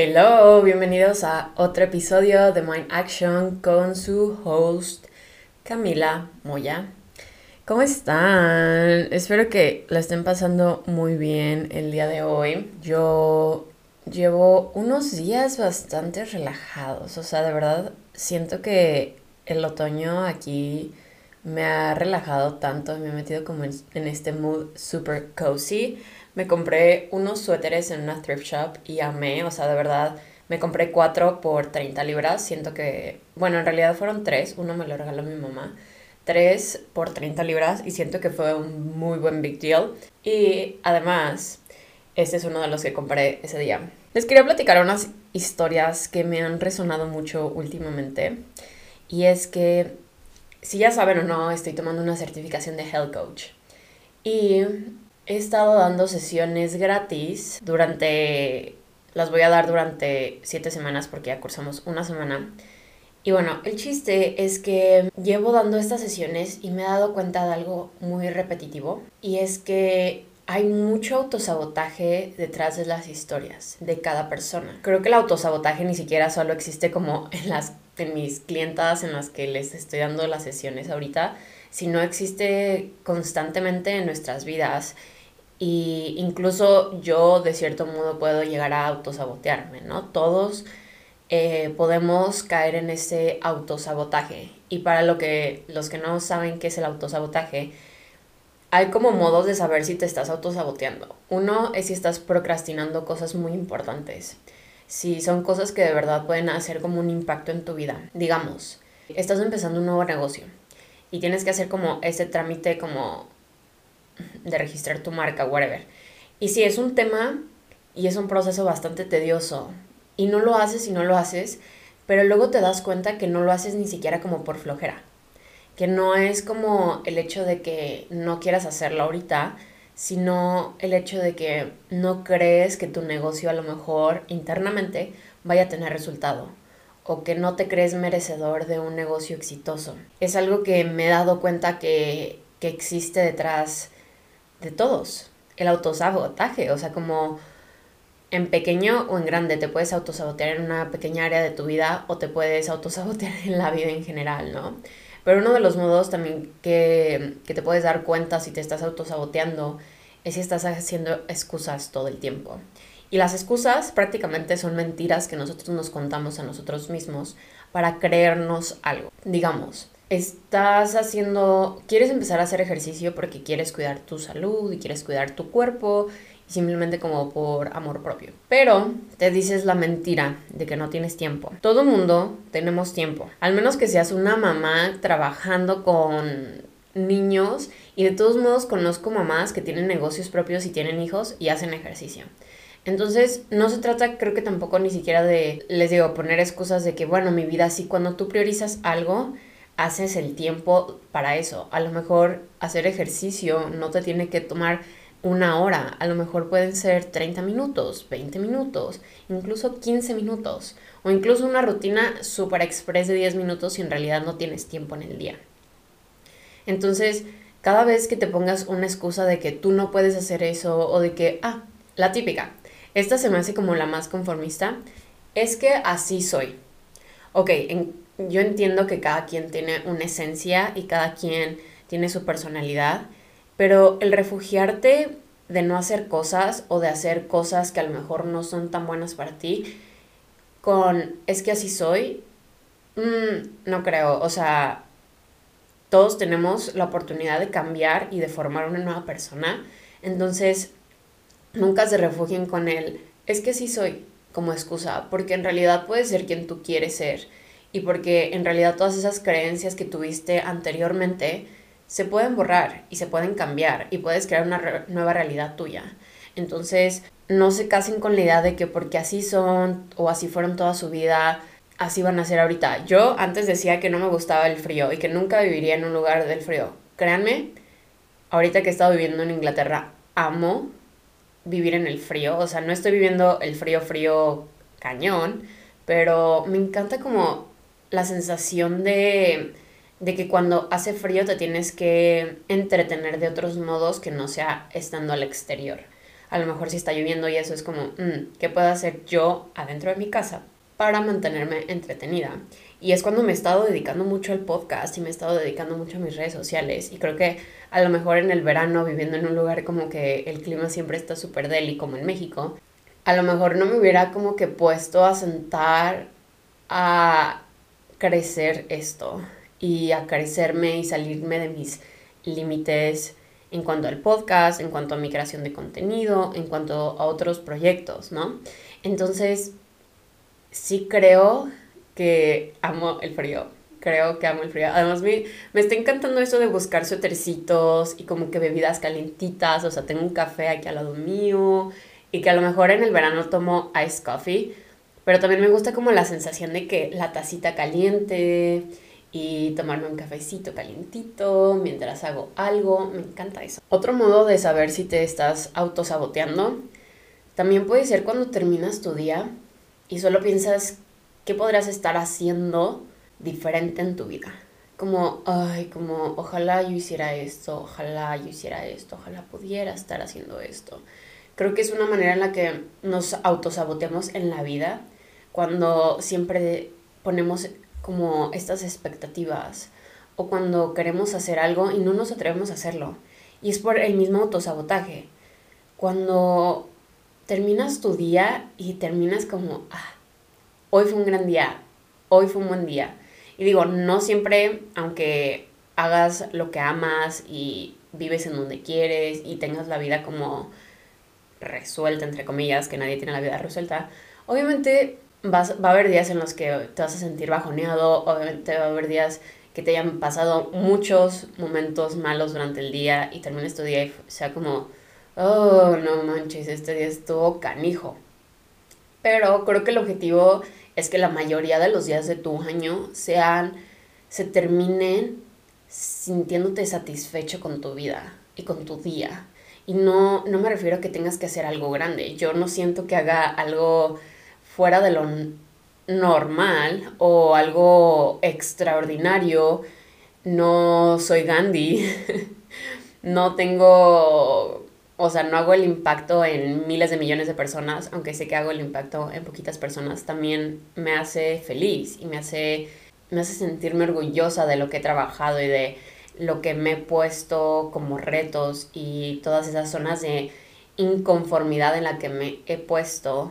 Hello, bienvenidos a otro episodio de Mind Action con su host Camila Moya. ¿Cómo están? Espero que la estén pasando muy bien el día de hoy. Yo llevo unos días bastante relajados, o sea, de verdad siento que el otoño aquí me ha relajado tanto, me he metido como en, este mood super cozy. Me compré unos suéteres en una thrift shop y amé, o sea, de verdad, me compré cuatro por 30 libras. Siento que, bueno, en realidad fueron tres, uno me lo regaló mi mamá. Tres por 30 libras y siento que fue un muy buen big deal. Y además, este es uno de los que compré ese día. Les quería platicar unas historias que me han resonado mucho últimamente. Y es que si ya saben o no, estoy tomando una certificación de Health Coach. Y he estado dando sesiones gratis durante... Las voy a dar durante siete semanas porque ya cursamos una semana. Y bueno, el chiste es que llevo dando estas sesiones y me he dado cuenta de algo muy repetitivo. Y es que hay mucho autosabotaje detrás de las historias de cada persona. Creo que el autosabotaje ni siquiera solo existe como en las en mis clientas en las que les estoy dando las sesiones ahorita, sino existe constantemente en nuestras vidas. Y incluso yo de cierto modo puedo llegar a autosabotearme, ¿no? Todos eh, podemos caer en ese autosabotaje. Y para lo que, los que no saben qué es el autosabotaje, hay como modos de saber si te estás autosaboteando. Uno es si estás procrastinando cosas muy importantes si son cosas que de verdad pueden hacer como un impacto en tu vida. Digamos, estás empezando un nuevo negocio y tienes que hacer como ese trámite como de registrar tu marca, whatever. Y si es un tema y es un proceso bastante tedioso y no lo haces y no lo haces, pero luego te das cuenta que no lo haces ni siquiera como por flojera. Que no es como el hecho de que no quieras hacerlo ahorita, sino el hecho de que no crees que tu negocio a lo mejor internamente vaya a tener resultado o que no te crees merecedor de un negocio exitoso. Es algo que me he dado cuenta que, que existe detrás de todos. El autosabotaje, o sea, como en pequeño o en grande, te puedes autosabotear en una pequeña área de tu vida o te puedes autosabotear en la vida en general, ¿no? Pero uno de los modos también que, te puedes dar cuenta si te estás autosaboteando es si estás haciendo excusas todo el tiempo. Y las excusas prácticamente son mentiras que nosotros nos contamos a nosotros mismos para creernos algo. Digamos, estás haciendo, quieres empezar a hacer ejercicio porque quieres cuidar tu salud y quieres cuidar tu cuerpo simplemente como por amor propio. Pero te dices la mentira de que no tienes tiempo. Todo mundo tenemos tiempo. Al menos que seas una mamá trabajando con niños y de todos modos conozco mamás que tienen negocios propios y tienen hijos y hacen ejercicio. Entonces, no se trata, creo que tampoco ni siquiera de, les digo, poner excusas de que, bueno, mi vida sí, cuando tú priorizas algo, haces el tiempo para eso. A lo mejor hacer ejercicio no te tiene que tomar una hora, a lo mejor pueden ser 30 minutos, 20 minutos, incluso 15 minutos, o incluso una rutina super express de 10 minutos y en realidad no tienes tiempo en el día. Entonces, cada vez que te pongas una excusa de que tú no puedes hacer eso o de que, ah, la típica, esta se me hace como la más conformista, es que así soy. Ok, yo entiendo que cada quien tiene una esencia y cada quien tiene su personalidad, pero el refugiarte de no hacer cosas o de hacer cosas que a lo mejor no son tan buenas para ti, con es que así soy, mm, no creo. O sea, todos tenemos la oportunidad de cambiar y de formar una nueva persona. Entonces, nunca se refugien con el es que así soy como excusa, porque en realidad puedes ser quien tú quieres ser y porque en realidad todas esas creencias que tuviste anteriormente se pueden borrar y se pueden cambiar y puedes crear una nueva realidad tuya. Entonces, no se casen con la idea de que porque así son o así fueron toda su vida, así van a ser ahorita. Yo antes decía que no me gustaba el frío y que nunca viviría en un lugar del frío. Créanme, ahorita que he estado viviendo en Inglaterra, amo vivir en el frío. O sea, no estoy viviendo el frío frío cañón, pero me encanta como la sensación de de que cuando hace frío te tienes que entretener de otros modos que no sea estando al exterior. A lo mejor si está lloviendo y eso es como, mm, ¿qué puedo hacer yo adentro de mi casa para mantenerme entretenida? Y es cuando me he estado dedicando mucho al podcast y me he estado dedicando mucho a mis redes sociales. Y creo que a lo mejor en el verano, viviendo en un lugar como que el clima siempre está súper deli, como en México, a lo mejor no me hubiera como que puesto a sentar a crecer esto y a crecerme y salirme de mis límites en cuanto al podcast, en cuanto a mi creación de contenido, en cuanto a otros proyectos, ¿no? Entonces, sí creo que amo el frío. Creo que amo el frío. Además, me, me está encantando eso de buscar suétercitos y como que bebidas calientitas. O sea, tengo un café aquí al lado mío y que a lo mejor en el verano tomo ice coffee. Pero también me gusta como la sensación de que la tacita caliente y tomarme un cafecito calientito mientras hago algo. Me encanta eso. Otro modo de saber si te estás autosaboteando también puede ser cuando terminas tu día y solo piensas qué podrías estar haciendo diferente en tu vida. Como, ay, como, ojalá yo hiciera esto, ojalá yo hiciera esto, ojalá pudiera estar haciendo esto. Creo que es una manera en la que nos autosaboteamos en la vida cuando siempre ponemos como estas expectativas o cuando queremos hacer algo y no nos atrevemos a hacerlo. Y es por el mismo autosabotaje. Cuando terminas tu día y terminas como, ah, hoy fue un gran día, hoy fue un buen día. Y digo, no siempre, aunque hagas lo que amas y vives en donde quieres y tengas la vida como resuelta, entre comillas, que nadie tiene la vida resuelta, obviamente vas, va a haber días en los que te vas a sentir bajoneado, obviamente va a haber días que te hayan pasado muchos momentos malos durante el día y termines tu día y sea como, oh, no manches, este día estuvo canijo. Pero creo que el objetivo es que la mayoría de los días de tu año sean, se terminen sintiéndote satisfecho con tu vida y con tu día. Y no, no me refiero a que tengas que hacer algo grande. Yo no siento que haga algo fuera de lo normal o algo extraordinario. No soy Gandhi. no tengo, o sea, no hago el impacto en miles de millones de personas, aunque sé que hago el impacto en poquitas personas, también me hace feliz y me hace, me hace sentirme orgullosa de lo que he trabajado y de lo que me he puesto como retos y todas esas zonas de inconformidad en la que me he puesto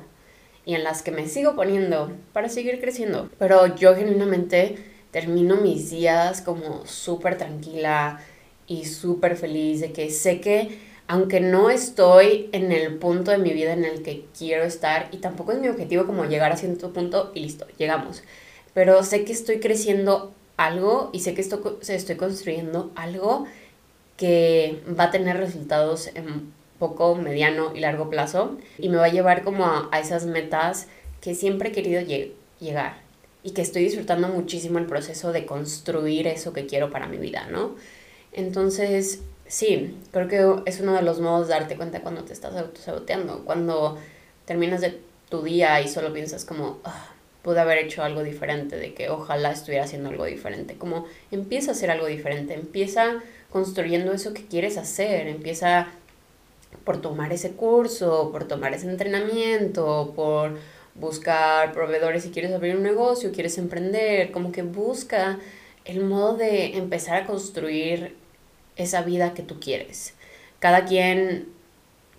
y en las que me sigo poniendo para seguir creciendo. Pero yo genuinamente termino mis días como súper tranquila y súper feliz de que sé que aunque no estoy en el punto de mi vida en el que quiero estar y tampoco es mi objetivo como llegar a cierto punto y listo, llegamos. Pero sé que estoy creciendo algo y sé que estoy, estoy construyendo algo que va a tener resultados en poco, mediano y largo plazo y me va a llevar como a, esas metas que siempre he querido llegar y que estoy disfrutando muchísimo el proceso de construir eso que quiero para mi vida, ¿no? Entonces, sí, creo que es uno de los modos de darte cuenta cuando te estás autosaboteando, cuando terminas de tu día y solo piensas como, ah, pude haber hecho algo diferente, de que ojalá estuviera haciendo algo diferente, como empieza a hacer algo diferente, empieza construyendo eso que quieres hacer, empieza por tomar ese curso, por tomar ese entrenamiento, por buscar proveedores si quieres abrir un negocio, quieres emprender, como que busca el modo de empezar a construir esa vida que tú quieres. Cada quien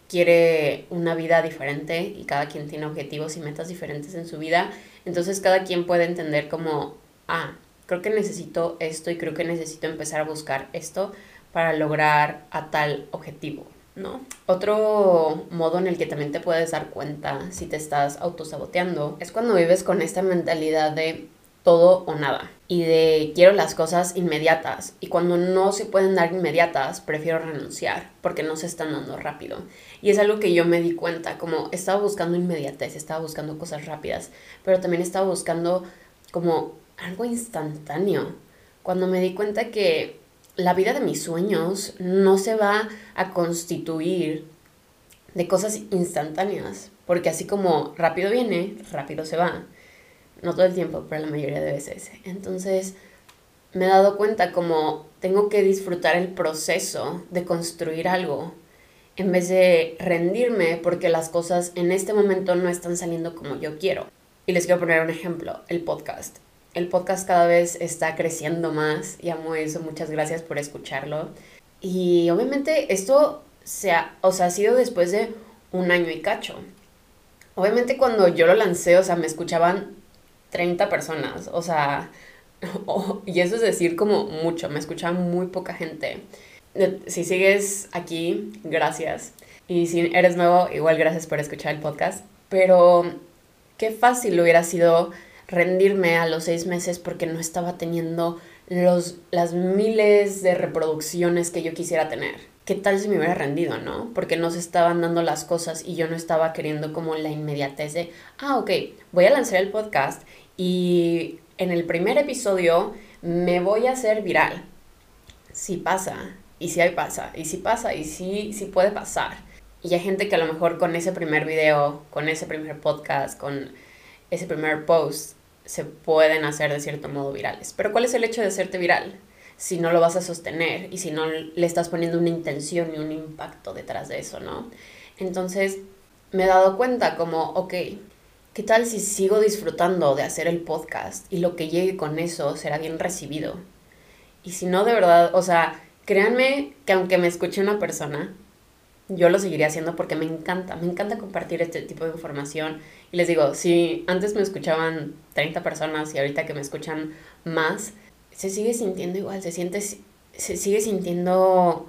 quiere una vida diferente y cada quien tiene objetivos y metas diferentes en su vida, entonces cada quien puede entender como, ah, creo que necesito esto y creo que necesito empezar a buscar esto para lograr a tal objetivo. ¿No? Otro modo en el que también te puedes dar cuenta si te estás autosaboteando es cuando vives con esta mentalidad de todo o nada y de quiero las cosas inmediatas. Y cuando no se pueden dar inmediatas prefiero renunciar porque no se están dando rápido. Y es algo que yo me di cuenta como estaba buscando inmediatez estaba buscando cosas rápidas pero también estaba buscando como algo instantáneo. Cuando me di cuenta que la vida de mis sueños no se va a constituir de cosas instantáneas, porque así como rápido viene, rápido se va. No todo el tiempo, pero la mayoría de veces. Entonces, me he dado cuenta como tengo que disfrutar el proceso de construir algo en vez de rendirme porque las cosas en este momento no están saliendo como yo quiero. Y les quiero poner un ejemplo, el podcast. El podcast cada vez está creciendo más y amo eso, muchas gracias por escucharlo. Y obviamente esto se ha, o sea, ha sido después de un año y cacho. Obviamente cuando yo lo lancé, o sea, me escuchaban 30 personas, o sea, y eso es decir como mucho, me escuchaba muy poca gente. Si sigues aquí, gracias. Y si eres nuevo, igual gracias por escuchar el podcast. Pero qué fácil hubiera sido rendirme a los seis meses porque no estaba teniendo los, las miles de reproducciones que yo quisiera tener. ¿Qué tal si me hubiera rendido, no? Porque no se estaban dando las cosas y yo no estaba queriendo como la inmediatez de, ah, ok, voy a lanzar el podcast y en el primer episodio me voy a hacer viral. Si pasa, y si hay pasa, y si pasa, y si, si puede pasar. Y hay gente que a lo mejor con ese primer video, con ese primer podcast, con ese primer post, se pueden hacer de cierto modo virales. Pero ¿cuál es el hecho de hacerte viral? Si no lo vas a sostener y si no le estás poniendo una intención y un impacto detrás de eso, ¿no? Entonces me he dado cuenta como, ok, ¿Qué tal si sigo disfrutando de hacer el podcast y lo que llegue con eso será bien recibido? Y si no, de verdad, o sea, créanme que aunque me escuche una persona, yo lo seguiría haciendo porque me encanta, me encanta compartir este tipo de información. Y les digo, si antes me escuchaban 30 personas y ahorita que me escuchan más, se sigue sintiendo igual, se siente, se sigue sintiendo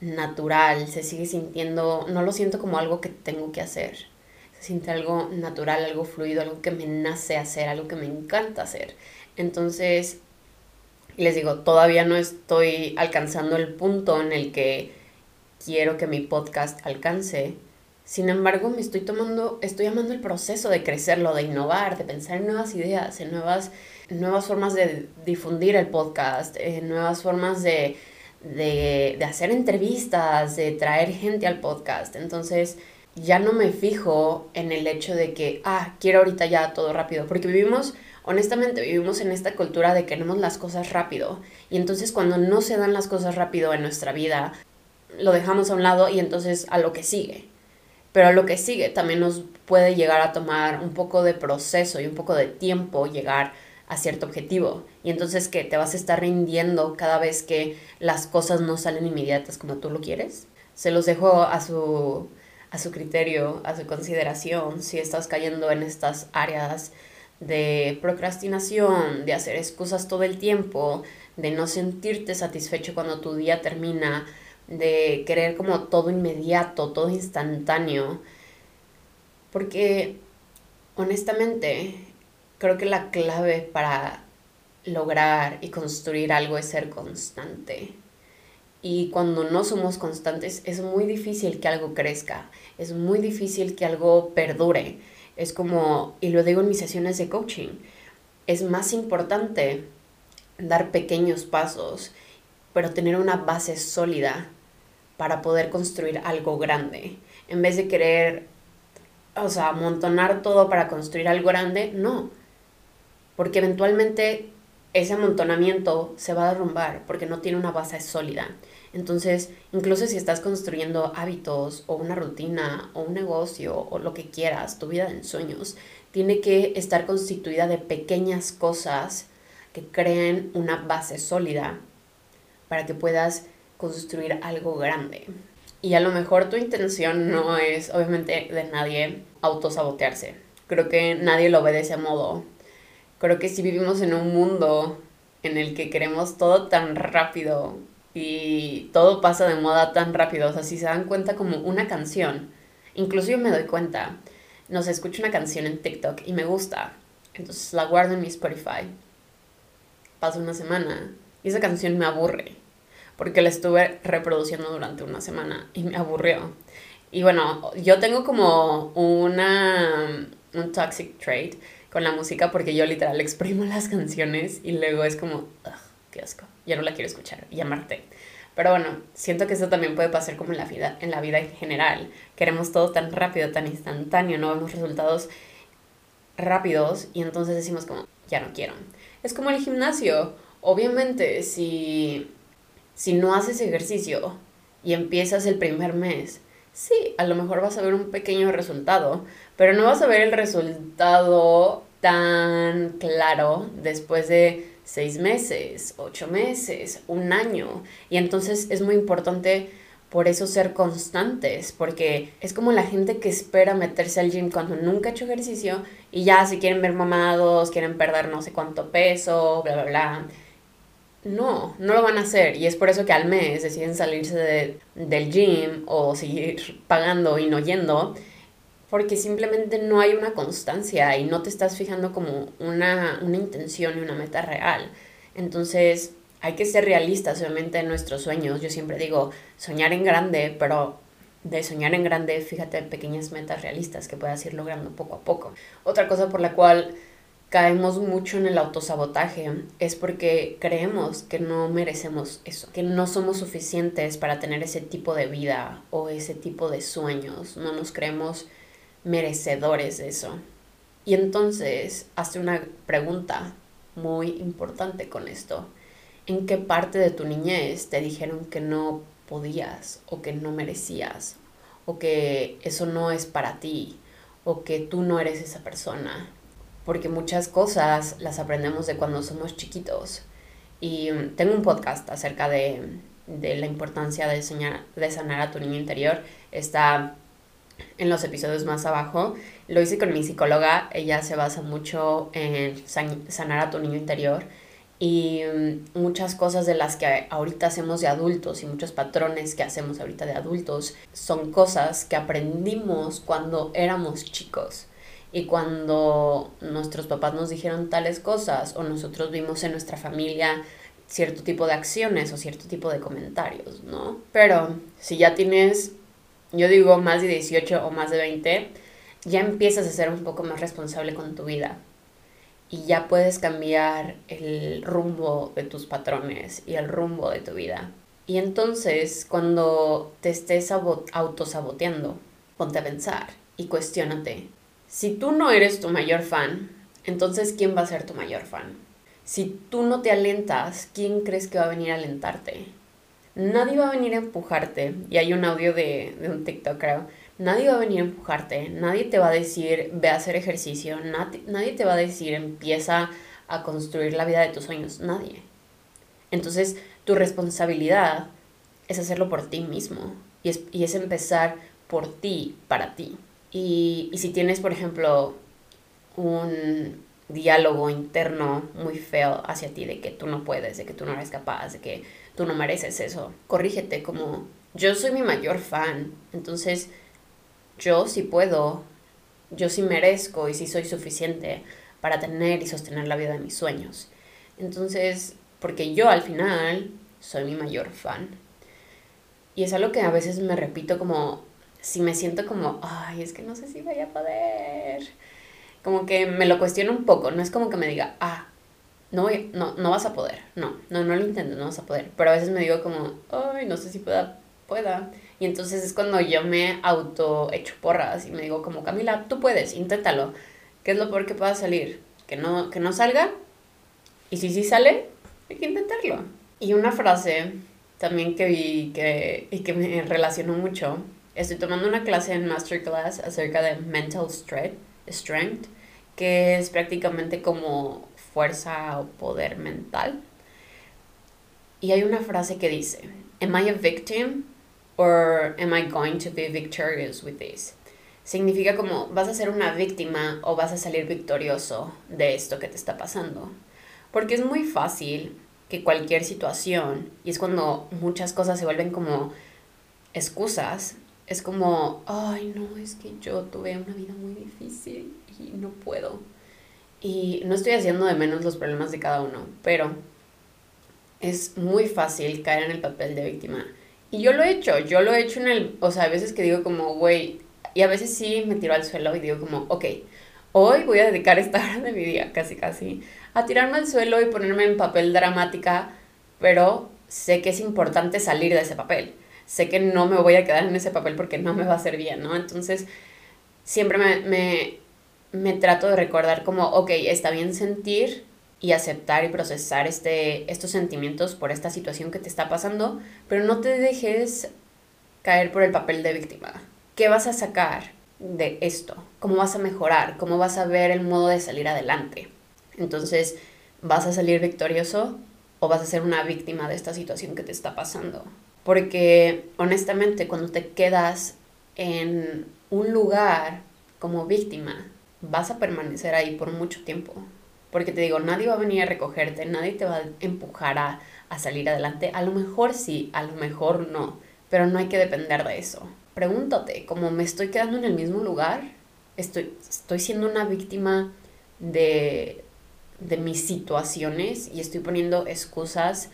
natural, se sigue sintiendo, no lo siento como algo que tengo que hacer siente algo natural, algo fluido, algo que me nace hacer, algo que me encanta hacer. Entonces, les digo, todavía no estoy alcanzando el punto en el que quiero que mi podcast alcance. Sin embargo, me estoy tomando, estoy amando el proceso de crecerlo, de innovar, de pensar en nuevas ideas, en nuevas, nuevas formas de difundir el podcast, en nuevas formas de, de, de hacer entrevistas, de traer gente al podcast. Entonces, ya no me fijo en el hecho de que, ah, quiero ahorita ya todo rápido, porque vivimos, honestamente, vivimos en esta cultura de que queremos las cosas rápido, y entonces cuando no se dan las cosas rápido en nuestra vida, lo dejamos a un lado y entonces a lo que sigue. Pero a lo que sigue también nos puede llegar a tomar un poco de proceso y un poco de tiempo llegar a cierto objetivo. Y entonces que te vas a estar rindiendo cada vez que las cosas no salen inmediatas como tú lo quieres. Se los dejo a su a su criterio, a su consideración, si estás cayendo en estas áreas de procrastinación, de hacer excusas todo el tiempo, de no sentirte satisfecho cuando tu día termina, de querer como todo inmediato, todo instantáneo. Porque honestamente creo que la clave para lograr y construir algo es ser constante. Y cuando no somos constantes es muy difícil que algo crezca, es muy difícil que algo perdure. Es como, y lo digo en mis sesiones de coaching, es más importante dar pequeños pasos, pero tener una base sólida para poder construir algo grande. En vez de querer, o sea, amontonar todo para construir algo grande, no. Porque eventualmente ese amontonamiento se va a derrumbar porque no tiene una base sólida. Entonces, incluso si estás construyendo hábitos o una rutina o un negocio o lo que quieras, tu vida en sueños, tiene que estar constituida de pequeñas cosas que creen una base sólida para que puedas construir algo grande. Y a lo mejor tu intención no es, obviamente, de nadie autosabotearse. Creo que nadie lo ve de ese modo. Creo que si vivimos en un mundo en el que queremos todo tan rápido y todo pasa de moda tan rápido. O sea, si se dan cuenta como una canción, incluso me doy cuenta, no sé, escucho una canción en TikTok y me gusta, entonces la guardo en mi Spotify. Pasa una semana y esa canción me aburre, porque la estuve reproduciendo durante una semana y me aburrió. Y bueno, yo tengo como una, un toxic trait con la música porque yo literal exprimo las canciones y luego es como, qué asco, ya no la quiero escuchar y llamarte. Pero bueno, siento que eso también puede pasar como en la vida, en la vida en general. Queremos todo tan rápido, tan instantáneo, no vemos resultados rápidos y entonces decimos como, ya no quiero. Es como el gimnasio. Obviamente, si, si no haces ejercicio y empiezas el primer mes sí, a lo mejor vas a ver un pequeño resultado, pero no vas a ver el resultado tan claro después de seis meses, ocho meses, un año. Y entonces es muy importante por eso ser constantes, porque es como la gente que espera meterse al gym cuando nunca ha hecho ejercicio y ya si quieren ver mamados, quieren perder no sé cuánto peso, bla, bla, bla. No, no lo van a hacer y es por eso que al mes deciden salirse del gym o seguir pagando y no yendo, porque simplemente no hay una constancia y no te estás fijando como una, una intención y una meta real. Entonces, hay que ser realistas, obviamente, en nuestros sueños. Yo siempre digo, soñar en grande, pero de soñar en grande, fíjate en pequeñas metas realistas que puedas ir logrando poco a poco. Otra cosa por la cual caemos mucho en el autosabotaje es porque creemos que no merecemos eso, que no somos suficientes para tener ese tipo de vida o ese tipo de sueños, no nos creemos merecedores de eso. Y entonces, hazte una pregunta muy importante con esto en qué parte de tu niñez te dijeron que no podías o que no merecías o que eso no es para ti o que tú no eres esa persona. Porque muchas cosas las aprendemos de cuando somos chiquitos. Y mm, tengo un podcast acerca de, la importancia de, de sanar a tu niño interior. Está en los episodios más abajo. Lo hice con mi psicóloga. Ella se basa mucho en sanar a tu niño interior y mm, muchas cosas de las que ahorita hacemos de adultos y muchos patrones que hacemos ahorita de adultos son cosas que aprendimos cuando éramos chicos y cuando nuestros papás nos dijeron tales cosas o nosotros vimos en nuestra familia cierto tipo de acciones o cierto tipo de comentarios, ¿no? Pero si ya tienes, yo digo, más de 18 o más de 20, ya empiezas a ser un poco más responsable con tu vida y ya puedes cambiar el rumbo de tus patrones y el rumbo de tu vida. Y entonces, cuando te estés autosaboteando, ponte a pensar y cuestiónate. Si tú no eres tu mayor fan, entonces ¿quién va a ser tu mayor fan? Si tú no te alentas, ¿quién crees que va a venir a alentarte? Nadie va a venir a empujarte. Y hay un audio de, de un TikTok, creo, Nadie va a venir a empujarte, nadie te va a decir ve a hacer ejercicio, nadie, te va a decir empieza a construir la vida de tus sueños, nadie. Entonces tu responsabilidad es hacerlo por ti mismo y es, y es empezar por ti, para ti. Y, si tienes, por ejemplo, un diálogo interno muy feo hacia ti de que tú no puedes, de que tú no eres capaz, de que tú no mereces eso, corrígete como yo soy mi mayor fan, entonces yo sí puedo, yo sí merezco y sí soy suficiente para tener y sostener la vida de mis sueños. Entonces, porque yo al final soy mi mayor fan. Y es algo que a veces me repito como, si me siento como, ay, es que no sé si voy a poder. Como que me lo cuestiono un poco, no es como que me diga, ah, no, no, no vas a poder, no, no, no lo intento, no vas a poder. Pero a veces me digo como, ay, no sé si pueda, pueda. Y entonces es cuando yo me auto echo porras y me digo como, Camila, tú puedes, inténtalo. ¿Qué es lo peor que pueda salir? Que no, que no salga. Y si sí sale, hay que intentarlo. Y una frase también que vi que, y que me relacionó mucho. Estoy tomando una clase en Masterclass acerca de mental strength, que es prácticamente como fuerza o poder mental. Y hay una frase que dice, Am I a victim Or am I going to be victorious with this? Significa como vas a ser una víctima o vas a salir victorioso de esto que te está pasando. Porque es muy fácil que cualquier situación, y es cuando muchas cosas se vuelven como excusas, es como, ay no, es que yo tuve una vida muy difícil y no puedo. Y no estoy haciendo de menos los problemas de cada uno, pero es muy fácil caer en el papel de víctima y yo lo he hecho, yo lo he hecho en el, o sea, a veces que digo como, güey, y a veces sí me tiro al suelo y digo como, ok, hoy voy a dedicar esta hora de mi día, casi casi, a tirarme al suelo y ponerme en papel dramática, pero sé que es importante salir de ese papel. Sé que no me voy a quedar en ese papel porque no me va a hacer bien, ¿no? Entonces, siempre me, me, me trato de recordar como, ok, está bien sentir, y aceptar y procesar este, estos sentimientos por esta situación que te está pasando, pero no te dejes caer por el papel de víctima. ¿Qué vas a sacar de esto? ¿Cómo vas a mejorar? ¿Cómo vas a ver el modo de salir adelante? Entonces, ¿vas a salir victorioso o vas a ser una víctima de esta situación que te está pasando? Porque honestamente, cuando te quedas en un lugar como víctima, vas a permanecer ahí por mucho tiempo. Porque te digo, nadie va a venir a recogerte, nadie te va a empujar a, a salir adelante. A lo mejor sí, a lo mejor no, pero no hay que depender de eso. Pregúntate, como me estoy quedando en el mismo lugar, estoy, estoy siendo una víctima de, de mis situaciones y estoy poniendo excusas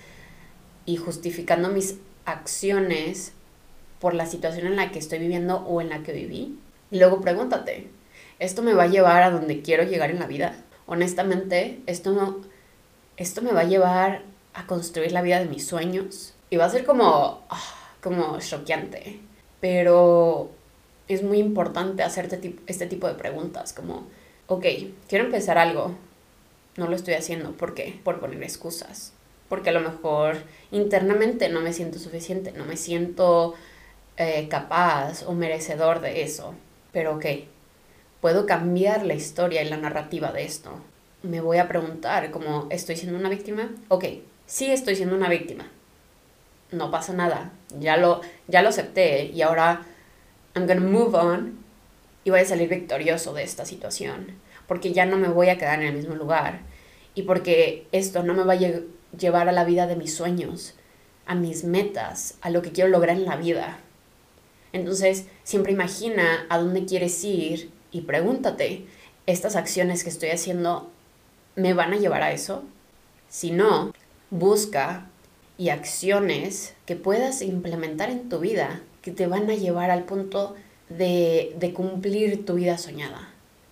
y justificando mis acciones por la situación en la que estoy viviendo o en la que viví. Y luego pregúntate, ¿esto me va a llevar a donde quiero llegar en la vida? Honestamente, esto no, esto me va a llevar a construir la vida de mis sueños. Y va a ser como, ah, como choqueante. Pero es muy importante hacerte este tipo de preguntas, como, ok, quiero empezar algo, no lo estoy haciendo, ¿por qué? Por poner excusas. Porque a lo mejor internamente no me siento suficiente, no me siento eh, capaz o merecedor de eso. Pero ok, puedo cambiar la historia y la narrativa de esto. Me voy a preguntar, como, ¿estoy siendo una víctima? Ok, sí estoy siendo una víctima. No pasa nada. Ya lo, ya lo acepté y ahora I'm gonna move on y voy a salir victorioso de esta situación. Porque ya no me voy a quedar en el mismo lugar. Y porque esto no me va a llevar a la vida de mis sueños, a mis metas, a lo que quiero lograr en la vida. Entonces, siempre imagina a dónde quieres ir y pregúntate, ¿estas acciones que estoy haciendo me van a llevar a eso? Si no, busca y acciones que puedas implementar en tu vida que te van a llevar al punto de, de cumplir tu vida soñada,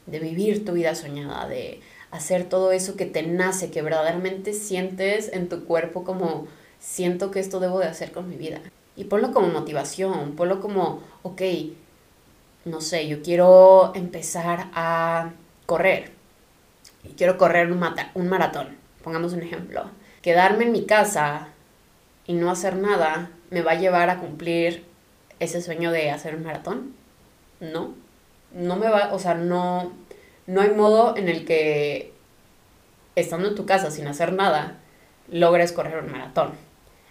de vivir tu vida soñada, de hacer todo eso que te nace, que verdaderamente sientes en tu cuerpo como siento que esto debo de hacer con mi vida. Y ponlo como motivación, ponlo como, ok, no sé, yo quiero empezar a correr. Y quiero correr un, un maratón, pongamos un ejemplo. Quedarme en mi casa y no hacer nada me va a llevar a cumplir ese sueño de hacer un maratón. No, no me va, o sea, no, no hay modo en el que estando en tu casa sin hacer nada logres correr un maratón.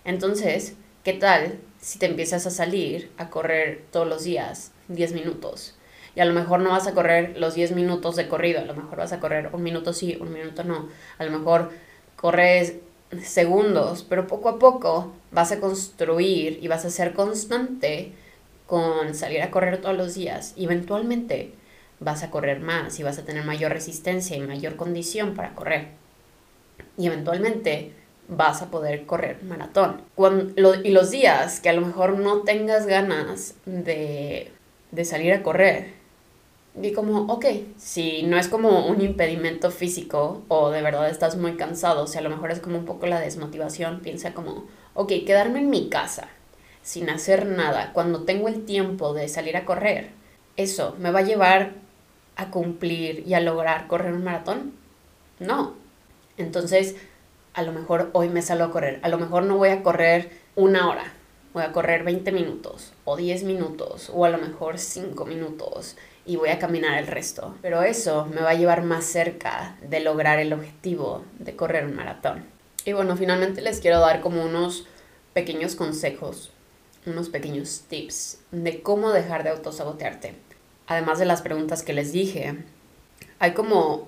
Entonces, ¿qué tal si te empiezas a salir a correr todos los días 10 minutos? Y a lo mejor no vas a correr los 10 minutos de corrido, a lo mejor vas a correr un minuto sí, un minuto no. A lo mejor corres segundos, pero poco a poco vas a construir y vas a ser constante con salir a correr todos los días. Y eventualmente vas a correr más y vas a tener mayor resistencia y mayor condición para correr. Y eventualmente vas a poder correr maratón. y los días que a lo mejor no tengas ganas de, salir a correr, di como, ok, si no es como un impedimento físico o de verdad estás muy cansado, o sea, a lo mejor es como un poco la desmotivación, piensa como, ok, quedarme en mi casa sin hacer nada cuando tengo el tiempo de salir a correr, eso me va a llevar a cumplir y a lograr correr un maratón? No. Entonces, a lo mejor hoy me salgo a correr. A lo mejor no voy a correr una hora. Voy a correr 20 minutos o 10 minutos o a lo mejor 5 minutos y voy a caminar el resto. Pero eso me va a llevar más cerca de lograr el objetivo de correr un maratón. Y bueno, finalmente les quiero dar como unos pequeños consejos, unos pequeños tips de cómo dejar de autosabotearte además de las preguntas que les dije, hay como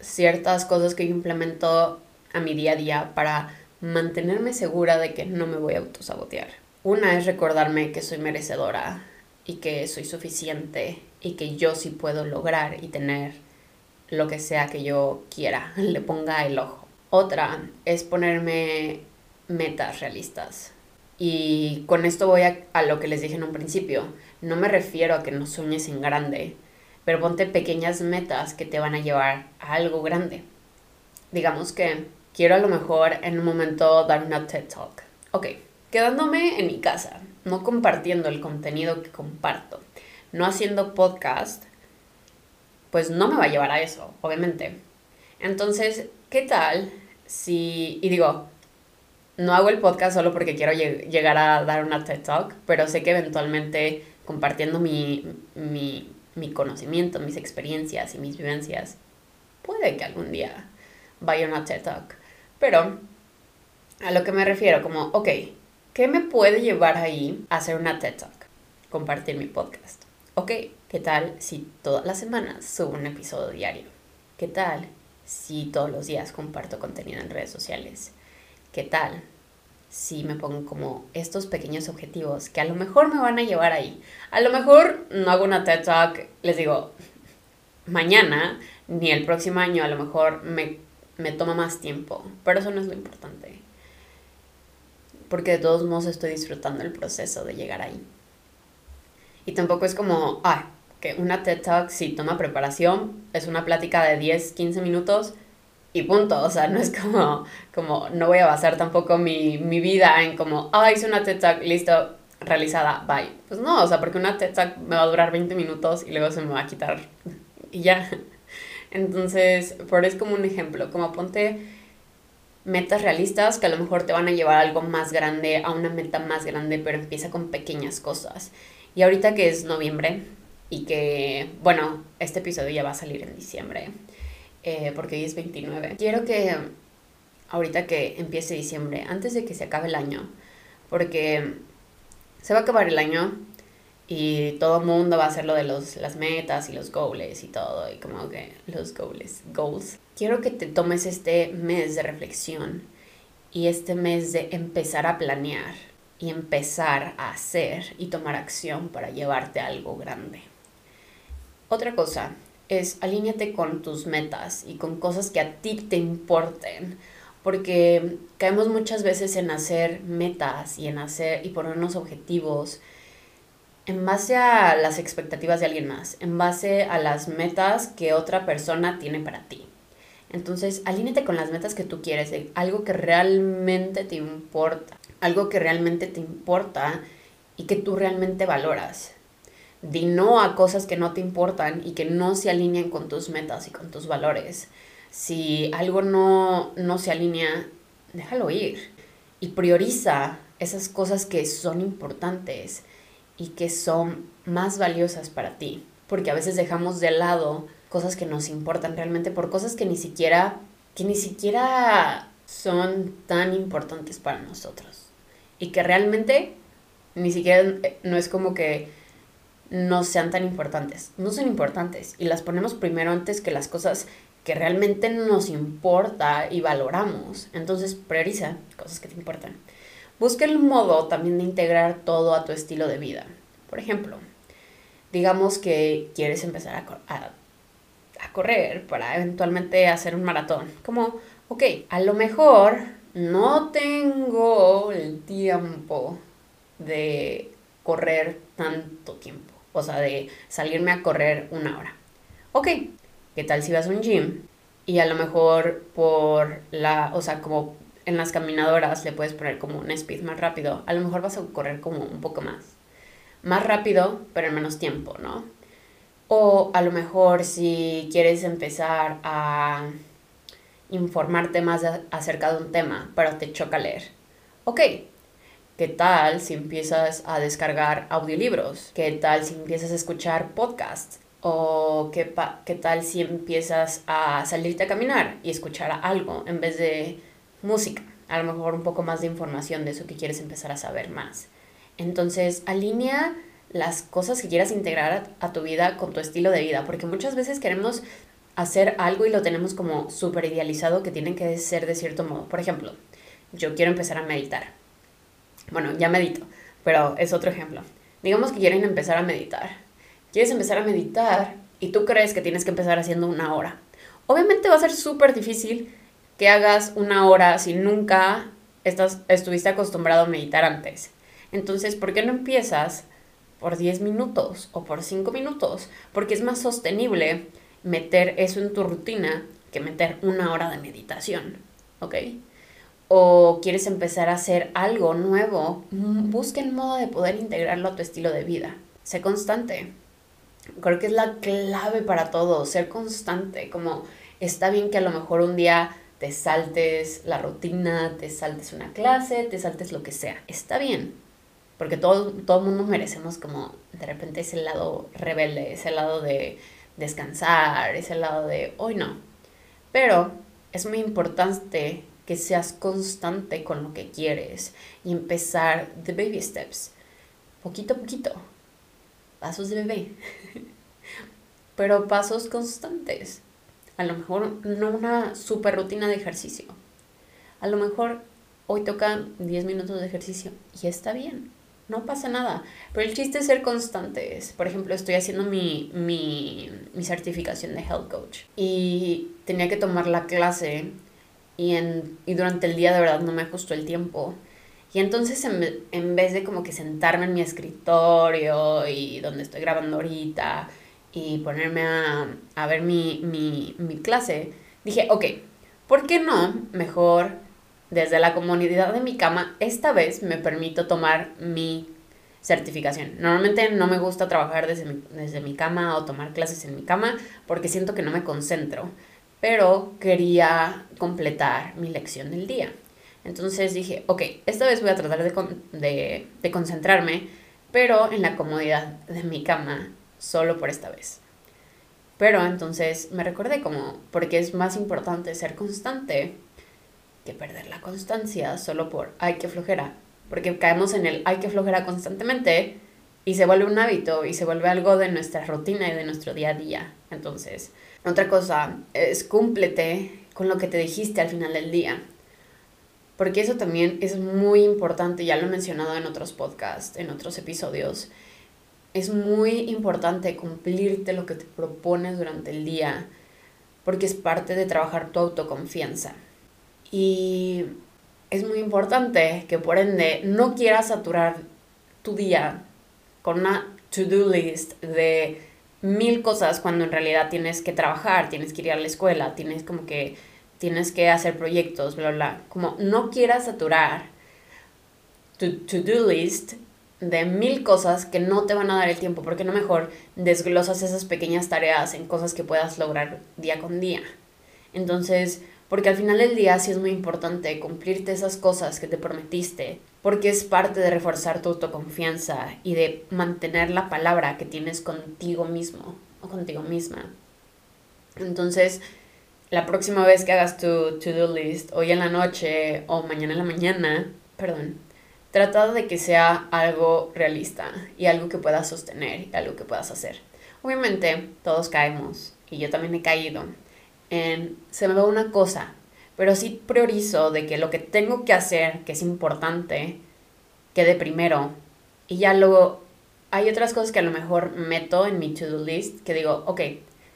ciertas cosas que yo implemento a mi día a día para mantenerme segura de que no me voy a autosabotear. Una es recordarme que soy merecedora y que soy suficiente y que yo sí puedo lograr y tener lo que sea que yo quiera, le ponga el ojo. Otra es ponerme metas realistas. Y con esto voy a, a lo que les dije en un principio no me refiero a que no sueñes en grande, pero ponte pequeñas metas que te van a llevar a algo grande. Digamos que quiero a lo mejor en un momento dar una TED Talk. Ok, quedándome en mi casa, no compartiendo el contenido que comparto, no haciendo podcast, pues no me va a llevar a eso, obviamente. Entonces, ¿qué tal si, y digo, no hago el podcast solo porque quiero llegar a dar una TED Talk, pero sé que eventualmente compartiendo mi, mi, mi conocimiento, mis experiencias y mis vivencias, puede que algún día vaya una TED Talk. Pero a lo que me refiero, como, ok, ¿qué me puede llevar ahí a hacer una TED Talk? Compartir mi podcast. Ok, ¿qué tal si todas las semanas subo un episodio diario? ¿Qué tal si todos los días comparto contenido en redes sociales? ¿Qué tal si me pongo como estos pequeños objetivos que a lo mejor me van a llevar ahí? A lo mejor no hago una TED Talk, les digo, mañana ni el próximo año, a lo mejor me, me toma más tiempo, pero eso no es lo importante. Porque de todos modos estoy disfrutando el proceso de llegar ahí. Y tampoco es como, ah, que una TED Talk si toma preparación, es una plática de 10, 15 minutos y punto. O sea, no es como, como no voy a basar tampoco mi, mi vida en como, ah, hice una TED Talk, listo, realizada, bye. Pues no, o sea, porque una TED me va a durar 20 minutos y luego se me va a quitar y ya. Entonces, por es como un ejemplo, como ponte metas realistas que a lo mejor te van a llevar a algo más grande, a una meta más grande, pero empieza con pequeñas cosas. Y ahorita que es noviembre y que, bueno, este episodio ya va a salir en diciembre, eh, porque hoy es 29, quiero que ahorita que empiece diciembre, antes de que se acabe el año, porque se va a acabar el año y todo mundo va a hacer lo de los, las metas y los goals y todo, y como que los goals, goals. Quiero que te tomes este mes de reflexión y este mes de empezar a planear y empezar a hacer y tomar acción para llevarte a algo grande. Otra cosa es alíñate con tus metas y con cosas que a ti te importen, porque caemos muchas veces en hacer metas y en hacer y ponernos objetivos en base a las expectativas de alguien más, en base a las metas que otra persona tiene para ti. Entonces, alínete con las metas que tú quieres, algo que realmente te importa, algo que realmente te importa y que tú realmente valoras. Di no a cosas que no te importan y que no se alineen con tus metas y con tus valores. Si algo no, no se alinea, déjalo ir y prioriza esas cosas que son importantes y que son más valiosas para ti. Porque a veces dejamos de lado cosas que nos importan realmente por cosas que ni siquiera, que ni siquiera son tan importantes para nosotros. Y que realmente ni siquiera eh, no es como que no sean tan importantes. No son importantes y las ponemos primero antes que las cosas que realmente nos importa y valoramos. Entonces prioriza cosas que te importan. Busca el modo también de integrar todo a tu estilo de vida. Por ejemplo, digamos que quieres empezar a, correr para eventualmente hacer un maratón. Como, ok, a lo mejor no tengo el tiempo de correr tanto tiempo. O sea, de salirme a correr una hora. Ok, ¿qué tal si vas a un gym? Y a lo mejor por la, o sea, como en las caminadoras le puedes poner como un speed más rápido, a lo mejor vas a correr como un poco más. Más rápido, pero en menos tiempo, ¿no? O a lo mejor si quieres empezar a informarte más acerca de un tema, pero te choca leer. Ok, ¿qué tal si empiezas a descargar audiolibros? ¿Qué tal si empiezas a escuchar podcasts? ¿O qué, qué tal si empiezas a salirte a caminar y escuchar algo en vez de música, a lo mejor un poco más de información de eso que quieres empezar a saber más. Entonces, alinea las cosas que quieras integrar a, tu vida con tu estilo de vida, porque muchas veces queremos hacer algo y lo tenemos como súper idealizado que tienen que ser de cierto modo. Por ejemplo, yo quiero empezar a meditar. Bueno, ya medito, pero es otro ejemplo. Digamos que quieren empezar a meditar. Quieres empezar a meditar y tú crees que tienes que empezar haciendo una hora. Obviamente va a ser súper difícil que hagas una hora si nunca estás, estuviste acostumbrado a meditar antes. Entonces, ¿por qué no empiezas por 10 minutos o por 5 minutos? Porque es más sostenible meter eso en tu rutina que meter una hora de meditación, ¿ok? O quieres empezar a hacer algo nuevo, mm, busca el modo de poder integrarlo a tu estilo de vida. Sé constante. Creo que es la clave para todo, ser constante. Como está bien que a lo mejor un día te saltes la rutina, te saltes una clase, te saltes lo que sea. Está bien, porque todo, todo mundo merecemos como de repente ese lado rebelde, ese lado de descansar, ese lado de hoy no. Pero es muy importante que seas constante con lo que quieres y empezar de baby steps, poquito a poquito, pasos de bebé, pero pasos constantes. A lo mejor no una super rutina de ejercicio. A lo mejor hoy tocan 10 minutos de ejercicio y está bien no pasa nada. Pero el chiste es ser constantes. Por ejemplo, estoy haciendo mi, mi, mi certificación de health coach y tenía que tomar la clase y, en, y durante el día de verdad no me ajustó el tiempo. Y entonces en, en, vez de como que sentarme en mi escritorio y donde estoy grabando ahorita y ponerme a, a ver mi, mi, mi clase, dije, ok, ¿por qué no mejor desde la comunidad de mi cama, esta vez me permito tomar mi certificación. Normalmente no me gusta trabajar desde mi, desde mi cama o tomar clases en mi cama porque siento que no me concentro, pero quería completar mi lección del día. Entonces dije, ok, esta vez voy a tratar de, concentrarme, pero en la comodidad de mi cama, solo por esta vez. Pero entonces me recordé como, porque es más importante ser constante que perder la constancia solo por hay que flojera. Porque caemos en el hay que flojera constantemente y se vuelve un hábito y se vuelve algo de nuestra rutina y de nuestro día a día. Entonces, otra cosa es cúmplete con lo que te dijiste al final del día. Porque eso también es muy importante, ya lo he mencionado en otros podcasts, en otros episodios. Es muy importante cumplirte lo que te propones durante el día, porque es parte de trabajar tu autoconfianza. Y es muy importante que por ende no quieras saturar tu día con una to-do list de mil cosas cuando en realidad tienes que trabajar, tienes que ir a la escuela, tienes como que tienes que hacer proyectos, bla, bla. Como no quieras saturar tu to-do list de mil cosas que no te van a dar el tiempo, porque no mejor desglosas esas pequeñas tareas en cosas que puedas lograr día con día. Entonces, porque al final del día sí es muy importante cumplirte esas cosas que te prometiste, porque es parte de reforzar tu autoconfianza y de mantener la palabra que tienes contigo mismo o contigo misma. Entonces, la próxima vez que hagas tu to-do list, hoy en la noche o mañana en la mañana, perdón, trata de que sea algo realista y algo que puedas sostener y algo que puedas hacer. Obviamente, todos caemos y yo también he caído en se me va una cosa, pero sí priorizo de que lo que tengo que hacer, que es importante, quede primero. Y ya luego hay otras cosas que a lo mejor meto en mi to-do list que digo, ok,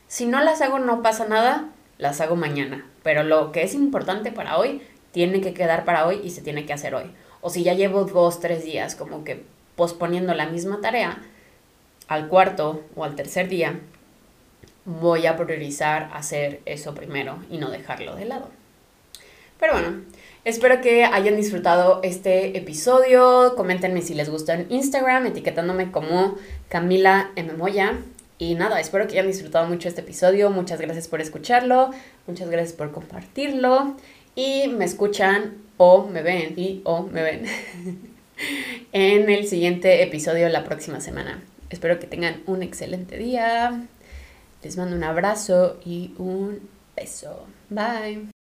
si no las hago no pasa nada, las hago mañana. Pero lo que es importante para hoy, tiene que quedar para hoy y se tiene que hacer hoy. O si ya llevo dos, tres días como que posponiendo la misma tarea, al cuarto o al tercer día, voy a priorizar hacer eso primero y no dejarlo de lado. Pero bueno, espero que hayan disfrutado este episodio. Coméntenme si les gustó en Instagram, etiquetándome como Camila M. Moya. Y nada, espero que hayan disfrutado mucho este episodio. Muchas gracias por escucharlo. Muchas gracias por compartirlo. Y me escuchan o me ven y o me ven en el siguiente episodio la próxima semana. Espero que tengan un excelente día. Les mando un abrazo y un beso. Bye.